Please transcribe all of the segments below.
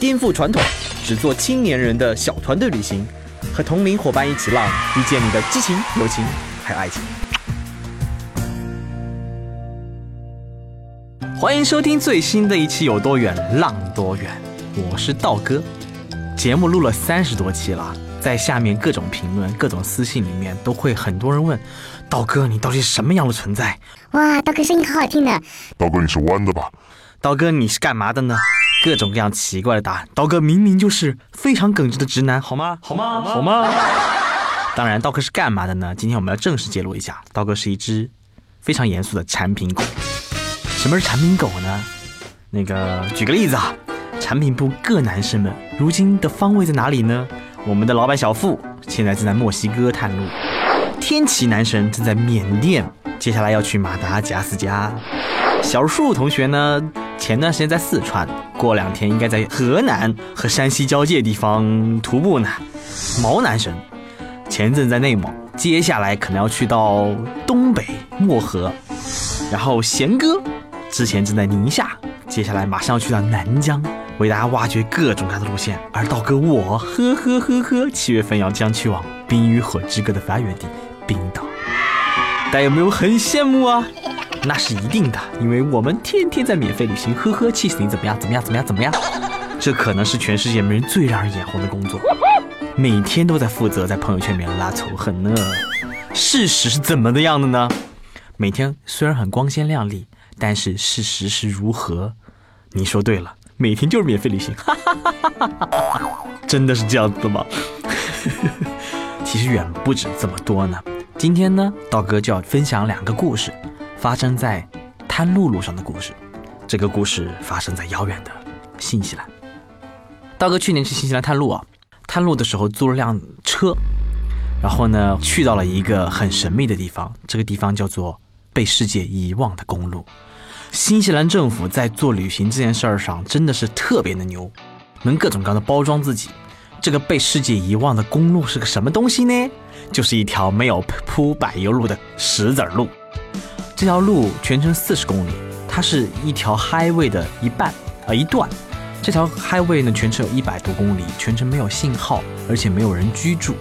颠覆传统，只做青年人的小团队旅行。和同龄伙伴一起浪，遇见你的激情、友情，还有爱情。欢迎收听最新的一期《有多远浪多远》，我是道哥。节目录了三十多期了，在下面各种评论、各种私信里面，都会很多人问：道哥，你到底什么样的存在？哇，道哥声音好好听的。道哥，你是弯的吧？道哥，你是干嘛的呢？各种各样奇怪的答案，刀哥明明就是非常耿直的直男，好吗？好吗？好吗？当然，刀哥是干嘛的呢？今天我们要正式揭露一下，刀哥是一只非常严肃的产品狗。什么是产品狗呢？那个，举个例子啊，产品部各男生们如今的方位在哪里呢？我们的老板小付现在正在墨西哥探路，天奇男神正在缅甸，接下来要去马达加斯加。小树同学呢？前段时间在四川，过两天应该在河南和山西交界地方徒步呢。毛男神前阵在内蒙，接下来可能要去到东北漠河。然后贤哥之前正在宁夏，接下来马上要去到南疆，为大家挖掘各种各样的路线。而道哥我呵呵呵呵，七月份要将去往《冰与火之歌》的发源地冰岛。大家有没有很羡慕啊？那是一定的，因为我们天天在免费旅行，呵呵，气死你！怎么样？怎么样？怎么样？怎么样？这可能是全世界没人最让人眼红的工作，每天都在负责在朋友圈里面拉仇恨呢。事实是怎么的样的呢？每天虽然很光鲜亮丽，但是事实是如何？你说对了，每天就是免费旅行，哈哈哈哈哈哈！真的是这样子吗？其实远不止这么多呢。今天呢，道哥就要分享两个故事。发生在滩路路上的故事，这个故事发生在遥远的新西兰。道哥去年去新西兰探路啊，探路的时候租了辆车，然后呢去到了一个很神秘的地方，这个地方叫做被世界遗忘的公路。新西兰政府在做旅行这件事儿上真的是特别的牛，能各种各样的包装自己。这个被世界遗忘的公路是个什么东西呢？就是一条没有铺柏油路的石子路。这条路全程四十公里，它是一条 highway 的一半啊一段。这条 highway 呢，全程有一百多公里，全程没有信号，而且没有人居住，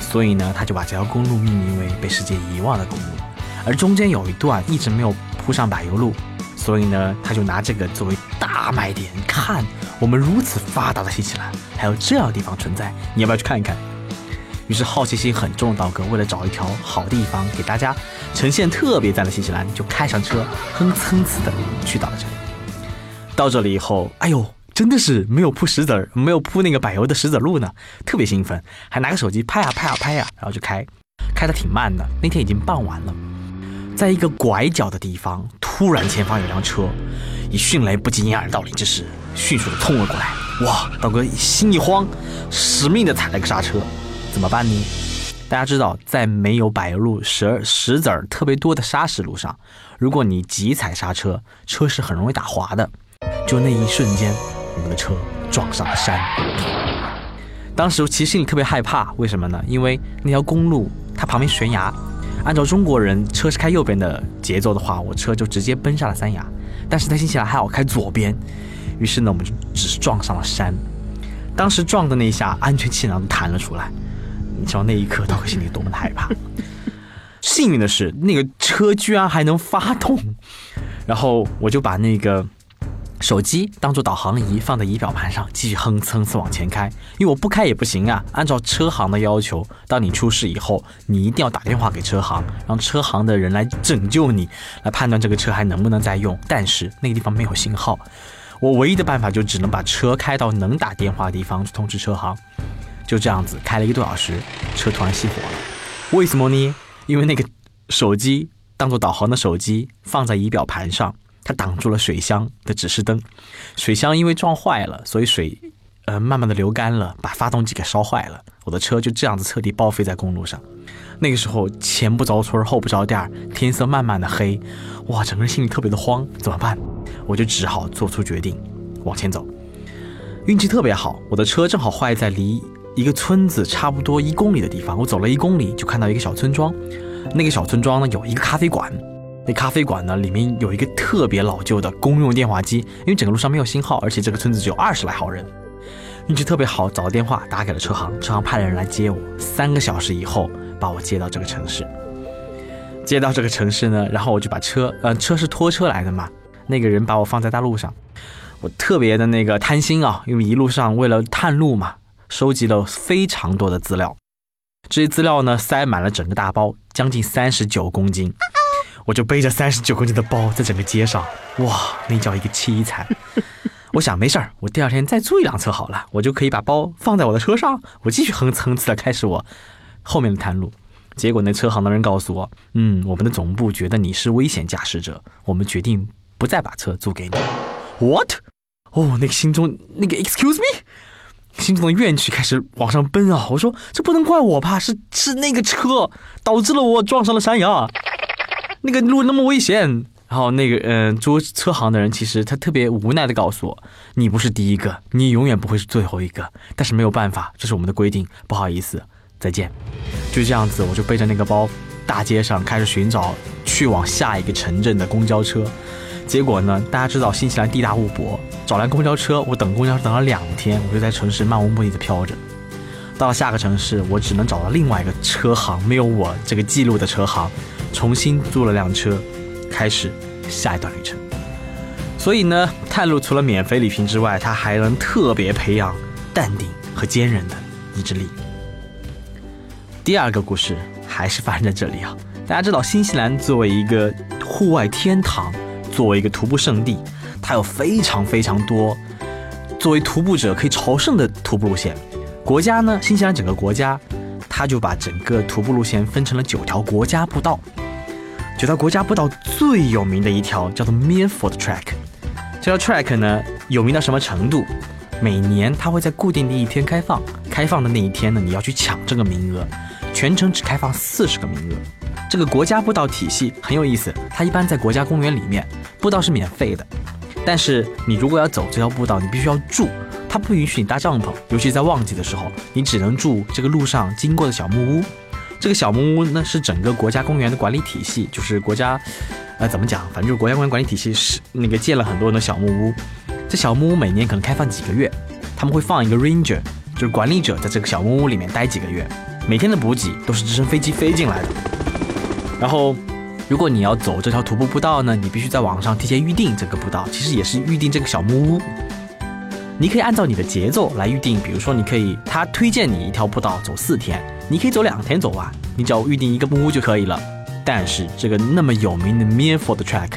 所以呢，他就把这条公路命名为被世界遗忘的公路。而中间有一段一直没有铺上柏油路，所以呢，他就拿这个作为大卖点。看，我们如此发达的新西兰，还有这样的地方存在，你要不要去看一看？于是好奇心很重的道哥，为了找一条好地方给大家呈现特别赞的新西兰，就开上车，哼哧哧的去到了这里。到这里以后，哎呦，真的是没有铺石子儿，没有铺那个柏油的石子路呢，特别兴奋，还拿个手机拍啊拍啊拍啊，然后就开，开的挺慢的。那天已经傍晚了，在一个拐角的地方，突然前方有辆车，以迅雷不及掩耳盗铃之势，迅速的冲了过来。哇，道哥心一慌，死命的踩了个刹车。怎么办呢？大家知道，在没有柏油路、石石子儿特别多的沙石路上，如果你急踩刹车，车是很容易打滑的。就那一瞬间，我们的车撞上了山。当时其实心里特别害怕，为什么呢？因为那条公路它旁边悬崖，按照中国人车是开右边的节奏的话，我车就直接奔下了山崖。但是在新西兰还好开左边，于是呢，我们就只是撞上了山。当时撞的那一下，安全气囊弹了出来。你知道那一刻，道哥心里多么的害怕。幸运的是，那个车居然还能发动，然后我就把那个手机当做导航仪放在仪表盘上，继续哼哧哧往前开。因为我不开也不行啊，按照车行的要求，当你出事以后，你一定要打电话给车行，让车行的人来拯救你，来判断这个车还能不能再用。但是那个地方没有信号，我唯一的办法就只能把车开到能打电话的地方去通知车行。就这样子开了一个多小时，车突然熄火了。为什么呢？因为那个手机当做导航的手机放在仪表盘上，它挡住了水箱的指示灯。水箱因为撞坏了，所以水呃慢慢的流干了，把发动机给烧坏了，我的车就这样子彻底报废在公路上。那个时候前不着村后不着店，天色慢慢的黑，哇，整个人心里特别的慌，怎么办？我就只好做出决定，往前走。运气特别好，我的车正好坏在离一个村子差不多一公里的地方。我走了一公里就看到一个小村庄，那个小村庄呢有一个咖啡馆，那咖啡馆呢里面有一个特别老旧的公用电话机，因为整个路上没有信号，而且这个村子只有二十来号人。运气特别好，找到电话打给了车行，车行派了人来接我，三个小时以后把我接到这个城市。接到这个城市呢，然后我就把车，呃，车是拖车来的嘛，那个人把我放在大路上。我特别的那个贪心啊，因为一路上为了探路嘛，收集了非常多的资料。这些资料呢，塞满了整个大包，将近三十九公斤。我就背着三十九公斤的包在整个街上，哇，那叫一个凄惨。我想没事儿，我第二天再租一辆车好了，我就可以把包放在我的车上，我继续哼哧哼哧的开始我后面的探路。结果那车行的人告诉我，嗯，我们的总部觉得你是危险驾驶者，我们决定不再把车租给你。What？哦，那个心中那个 Excuse me，心中的怨气开始往上奔啊！我说这不能怪我吧？是是那个车导致了我撞上了山崖，那个路那么危险。然后那个嗯，租车行的人其实他特别无奈的告诉我，你不是第一个，你永远不会是最后一个。但是没有办法，这是我们的规定，不好意思，再见。就这样子，我就背着那个包，大街上开始寻找去往下一个城镇的公交车。结果呢？大家知道新西兰地大物博，找来公交车，我等公交车等了两天，我就在城市漫无目的的飘着。到了下个城市，我只能找到另外一个车行，没有我这个记录的车行，重新租了辆车，开始下一段旅程。所以呢，探路除了免费礼品之外，它还能特别培养淡定和坚韧的意志力。第二个故事还是发生在这里啊！大家知道新西兰作为一个户外天堂。作为一个徒步圣地，它有非常非常多作为徒步者可以朝圣的徒步路线。国家呢，新西兰整个国家，它就把整个徒步路线分成了九条国家步道。九条国家步道最有名的一条叫做 Milford Track。这条 track 呢，有名到什么程度？每年它会在固定的一天开放，开放的那一天呢，你要去抢这个名额，全程只开放四十个名额。这个国家步道体系很有意思，它一般在国家公园里面，步道是免费的，但是你如果要走这条步道，你必须要住，它不允许你搭帐篷，尤其在旺季的时候，你只能住这个路上经过的小木屋。这个小木屋呢是整个国家公园的管理体系，就是国家，呃，怎么讲？反正就是国家公园管理体系是那个建了很多人的小木屋。这小木屋每年可能开放几个月，他们会放一个 ranger，就是管理者在这个小木屋里面待几个月，每天的补给都是直升飞机飞进来的。然后，如果你要走这条徒步步道呢，你必须在网上提前预定这个步道，其实也是预定这个小木屋。你可以按照你的节奏来预定，比如说你可以他推荐你一条步道走四天，你可以走两天走完，你只要预定一个木屋就可以了。但是这个那么有名的 mirfordtrack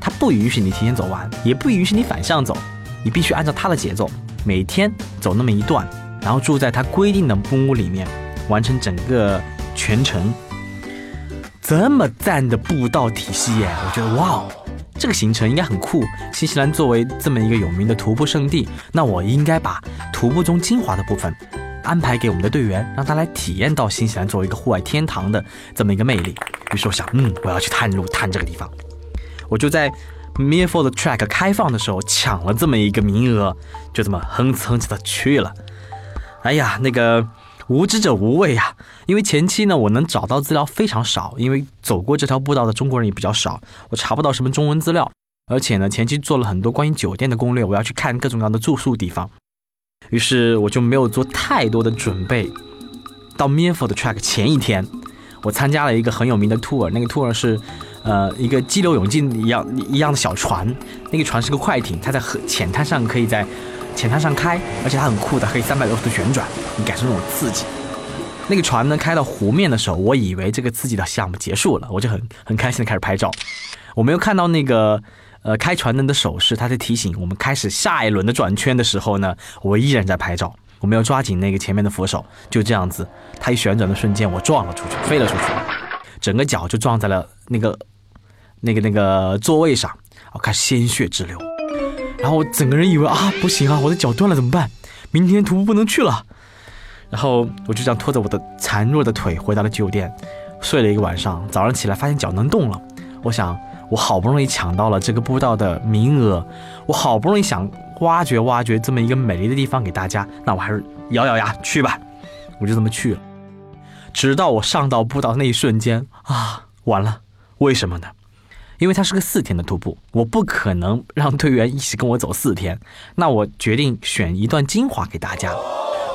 它不允许你提前走完，也不允许你反向走，你必须按照它的节奏，每天走那么一段，然后住在它规定的木屋里面，完成整个全程。这么赞的步道体系耶，我觉得哇哦，这个行程应该很酷。新西兰作为这么一个有名的徒步圣地，那我应该把徒步中精华的部分安排给我们的队员，让他来体验到新西兰作为一个户外天堂的这么一个魅力。于是我想，嗯，我要去探路探这个地方。我就在 Milford Track 开放的时候抢了这么一个名额，就这么哼哧哼哧的去了。哎呀，那个。无知者无畏呀！因为前期呢，我能找到资料非常少，因为走过这条步道的中国人也比较少，我查不到什么中文资料。而且呢，前期做了很多关于酒店的攻略，我要去看各种各样的住宿地方，于是我就没有做太多的准备。到 Milford Track 前一天，我参加了一个很有名的 tour，那个 tour 是，呃，一个激流勇进一样一样的小船，那个船是个快艇，它在河浅滩上可以在。浅滩上开，而且它很酷的，可以三百六十度旋转，你感受那种刺激。那个船呢，开到湖面的时候，我以为这个刺激的项目结束了，我就很很开心的开始拍照。我没有看到那个呃开船人的手势，他在提醒我们开始下一轮的转圈的时候呢，我依然在拍照。我没有抓紧那个前面的扶手，就这样子，它一旋转的瞬间，我撞了出去，飞了出去，整个脚就撞在了那个那个那个座位上，我开始鲜血直流。然后我整个人以为啊不行啊，我的脚断了怎么办？明天徒步不能去了。然后我就这样拖着我的孱弱的腿回到了酒店，睡了一个晚上。早上起来发现脚能动了，我想我好不容易抢到了这个步道的名额，我好不容易想挖掘挖掘这么一个美丽的地方给大家，那我还是咬咬牙去吧。我就这么去了，直到我上到步道那一瞬间啊，完了，为什么呢？因为它是个四天的徒步，我不可能让队员一起跟我走四天，那我决定选一段精华给大家。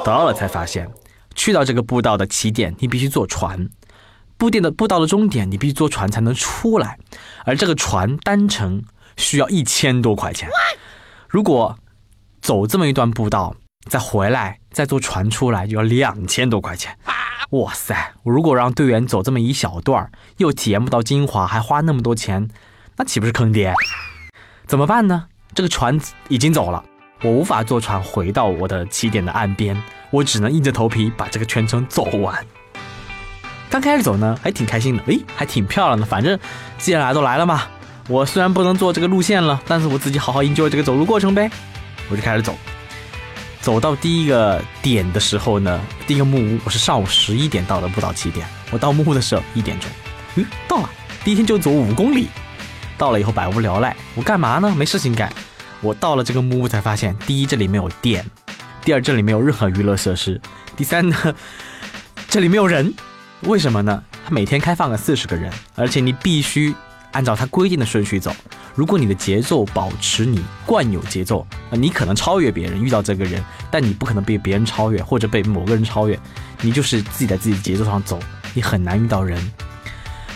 到了才发现，去到这个步道的起点，你必须坐船；步店的步道的终点，你必须坐船才能出来。而这个船单程需要一千多块钱。如果走这么一段步道，再回来再坐船出来，就要两千多块钱。哇塞！我如果让队员走这么一小段儿又体验不到精华，还花那么多钱，那岂不是坑爹？怎么办呢？这个船已经走了。我无法坐船回到我的起点的岸边，我只能硬着头皮把这个全程走完。刚开始走呢，还挺开心的，诶，还挺漂亮的。反正既然来都来了嘛，我虽然不能做这个路线了，但是我自己好好 enjoy 这个走路过程呗。我就开始走，走到第一个点的时候呢，第一个木屋，我是上午十一点到的不到七点，我到木屋的时候一点钟，嗯，到了。第一天就走五公里，到了以后百无聊赖，我干嘛呢？没事情干。我到了这个木屋才发现，第一这里没有电，第二这里没有任何娱乐设施，第三呢，这里没有人，为什么呢？他每天开放了四十个人，而且你必须按照他规定的顺序走。如果你的节奏保持你惯有节奏，你可能超越别人遇到这个人，但你不可能被别人超越或者被某个人超越，你就是自己在自己节奏上走，你很难遇到人。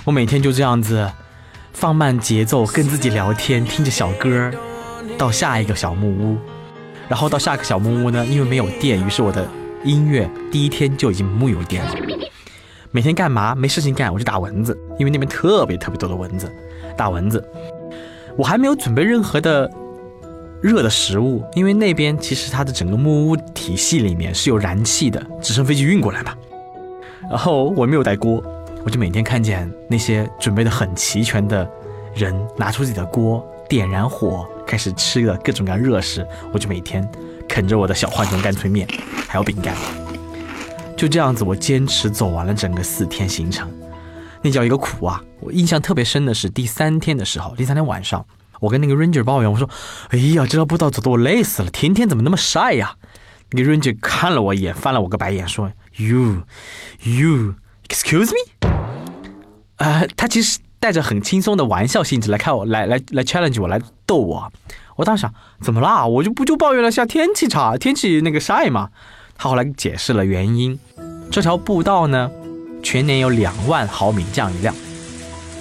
我每天就这样子放慢节奏，跟自己聊天，听着小歌。到下一个小木屋，然后到下一个小木屋呢，因为没有电，于是我的音乐第一天就已经木有电了。每天干嘛？没事情干，我就打蚊子，因为那边特别特别多的蚊子，大蚊子。我还没有准备任何的热的食物，因为那边其实它的整个木屋体系里面是有燃气的，直升飞机运过来嘛。然后我没有带锅，我就每天看见那些准备的很齐全的人拿出自己的锅，点燃火。开始吃了各种各样热食，我就每天啃着我的小浣熊干脆面，还有饼干，就这样子，我坚持走完了整个四天行程，那叫一个苦啊！我印象特别深的是第三天的时候，第三天晚上，我跟那个 ranger 抱怨，我说：“哎呀，这条步道走的我累死了，天天怎么那么晒呀？”那个 ranger 看了我一眼，翻了我个白眼，说：“You, you, excuse me？” 呃，他其实。带着很轻松的玩笑性质来看我，来来来 challenge 我，来逗我。我当时想，怎么啦？我就不就抱怨了下天气差，天气那个晒嘛。他后来解释了原因，这条步道呢，全年有两万毫米降雨量。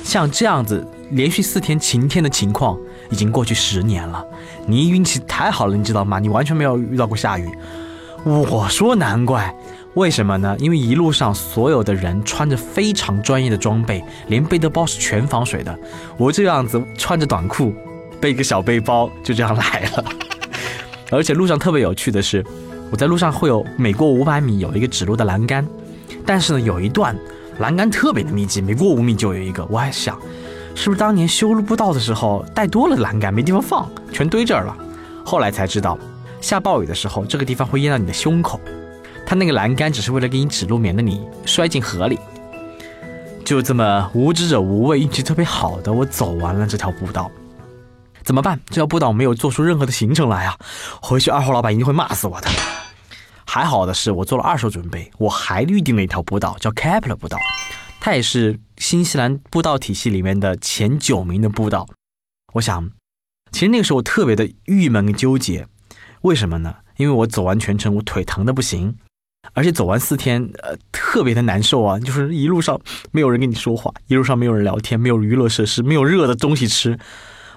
像这样子连续四天晴天的情况，已经过去十年了。你运气太好了，你知道吗？你完全没有遇到过下雨。我说难怪。为什么呢？因为一路上所有的人穿着非常专业的装备，连背的包是全防水的。我这样子穿着短裤，背个小背包，就这样来了。而且路上特别有趣的是，我在路上会有每过五百米有一个指路的栏杆，但是呢，有一段栏杆特别的密集，每过五米就有一个。我还想，是不是当年修路步道的时候带多了栏杆，没地方放，全堆这儿了？后来才知道，下暴雨的时候，这个地方会淹到你的胸口。他那个栏杆只是为了给你指路，免得你摔进河里。就这么无知者无畏，运气特别好的，我走完了这条步道。怎么办？这条步道没有做出任何的行程来啊！回去二号老板一定会骂死我的。还好的是我做了二手准备，我还预定了一条步道，叫 Kepler 步道，它也是新西兰步道体系里面的前九名的步道。我想，其实那个时候我特别的郁闷跟纠结，为什么呢？因为我走完全程，我腿疼的不行。而且走完四天，呃，特别的难受啊！就是一路上没有人跟你说话，一路上没有人聊天，没有娱乐设施，没有热的东西吃。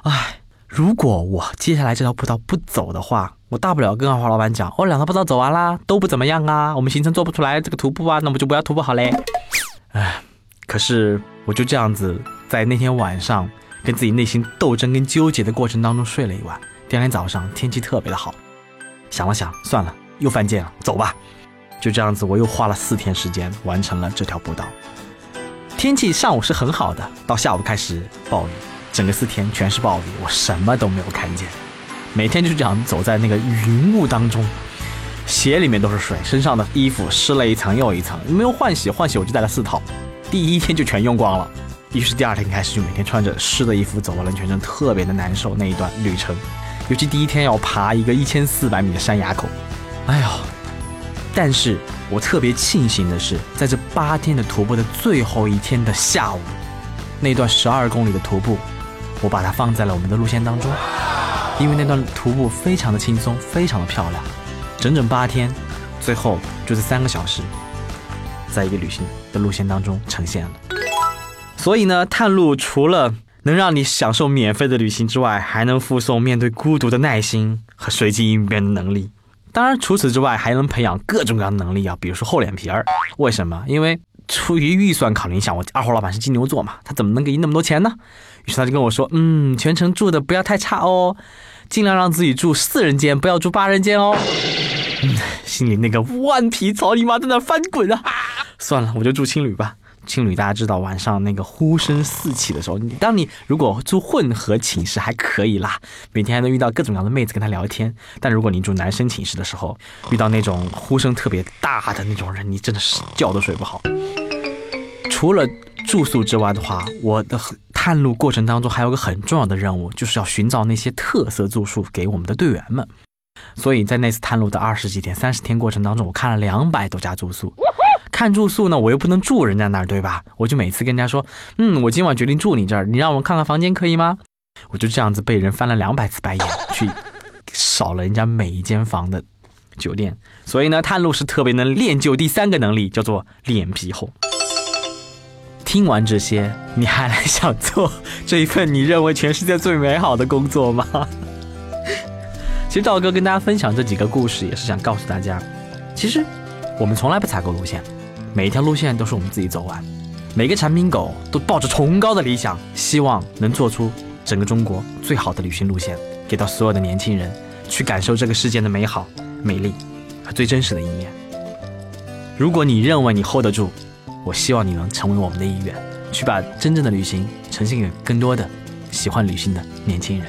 唉，如果我接下来这条步道不走的话，我大不了跟二华老板讲，我两条步道走完啦，都不怎么样啊，我们行程做不出来这个徒步啊，那我们就不要徒步好嘞。唉，可是我就这样子在那天晚上跟自己内心斗争跟纠结的过程当中睡了一晚。第二天早上天气特别的好，想了想，算了，又犯贱了，走吧。就这样子，我又花了四天时间完成了这条步道。天气上午是很好的，到下午开始暴雨，整个四天全是暴雨，我什么都没有看见。每天就这样走在那个云雾当中，鞋里面都是水，身上的衣服湿了一层又一层，没有换洗，换洗我就带了四套，第一天就全用光了。于是第二天开始就每天穿着湿的衣服走完了全程，特别的难受那一段旅程，尤其第一天要爬一个一千四百米的山崖口，哎呀！但是我特别庆幸的是，在这八天的徒步的最后一天的下午，那段十二公里的徒步，我把它放在了我们的路线当中，因为那段徒步非常的轻松，非常的漂亮。整整八天，最后就这三个小时，在一个旅行的路线当中呈现了。所以呢，探路除了能让你享受免费的旅行之外，还能附送面对孤独的耐心和随机应变的能力。当然，除此之外，还能培养各种各样的能力啊，比如说厚脸皮儿。为什么？因为出于预算考虑，想我二货老板是金牛座嘛，他怎么能给你那么多钱呢？于是他就跟我说，嗯，全程住的不要太差哦，尽量让自己住四人间，不要住八人间哦。心里那个万皮草泥马在那翻滚啊！算了，我就住青旅吧。青旅大家知道，晚上那个呼声四起的时候，你当你如果住混合寝室还可以啦，每天还能遇到各种各样的妹子跟他聊天。但如果你住男生寝室的时候，遇到那种呼声特别大的那种人，你真的是觉都睡不好。除了住宿之外的话，我的探路过程当中还有个很重要的任务，就是要寻找那些特色住宿给我们的队员们。所以在那次探路的二十几天、三十天过程当中，我看了两百多家住宿。看住宿呢，我又不能住人家那儿，对吧？我就每次跟人家说，嗯，我今晚决定住你这儿，你让我看看房间可以吗？我就这样子被人翻了两百次白眼，去扫了人家每一间房的酒店。所以呢，探路是特别能练就第三个能力，叫做脸皮厚。听完这些，你还来想做这一份你认为全世界最美好的工作吗？其实赵哥跟大家分享这几个故事，也是想告诉大家，其实我们从来不采购路线，每一条路线都是我们自己走完。每个产品狗都抱着崇高的理想，希望能做出整个中国最好的旅行路线，给到所有的年轻人，去感受这个世界的美好、美丽和最真实的一面。如果你认为你 hold 得住，我希望你能成为我们的一员，去把真正的旅行呈现给更多的喜欢旅行的年轻人。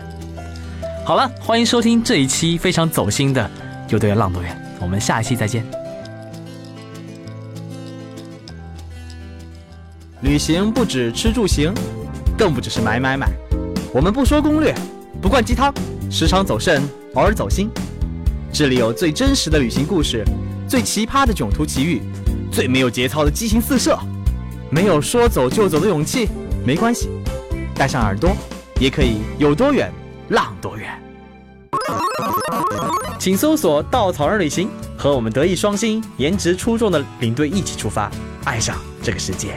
好了，欢迎收听这一期非常走心的《有多远浪多远》，我们下一期再见。旅行不止吃住行，更不只是买买买。我们不说攻略，不灌鸡汤，时常走肾，偶尔走心。这里有最真实的旅行故事，最奇葩的囧途奇遇，最没有节操的激情四射。没有说走就走的勇气，没关系，带上耳朵，也可以有多远。浪多远？请搜索“稻草人旅行”，和我们德艺双馨、颜值出众的领队一起出发，爱上这个世界。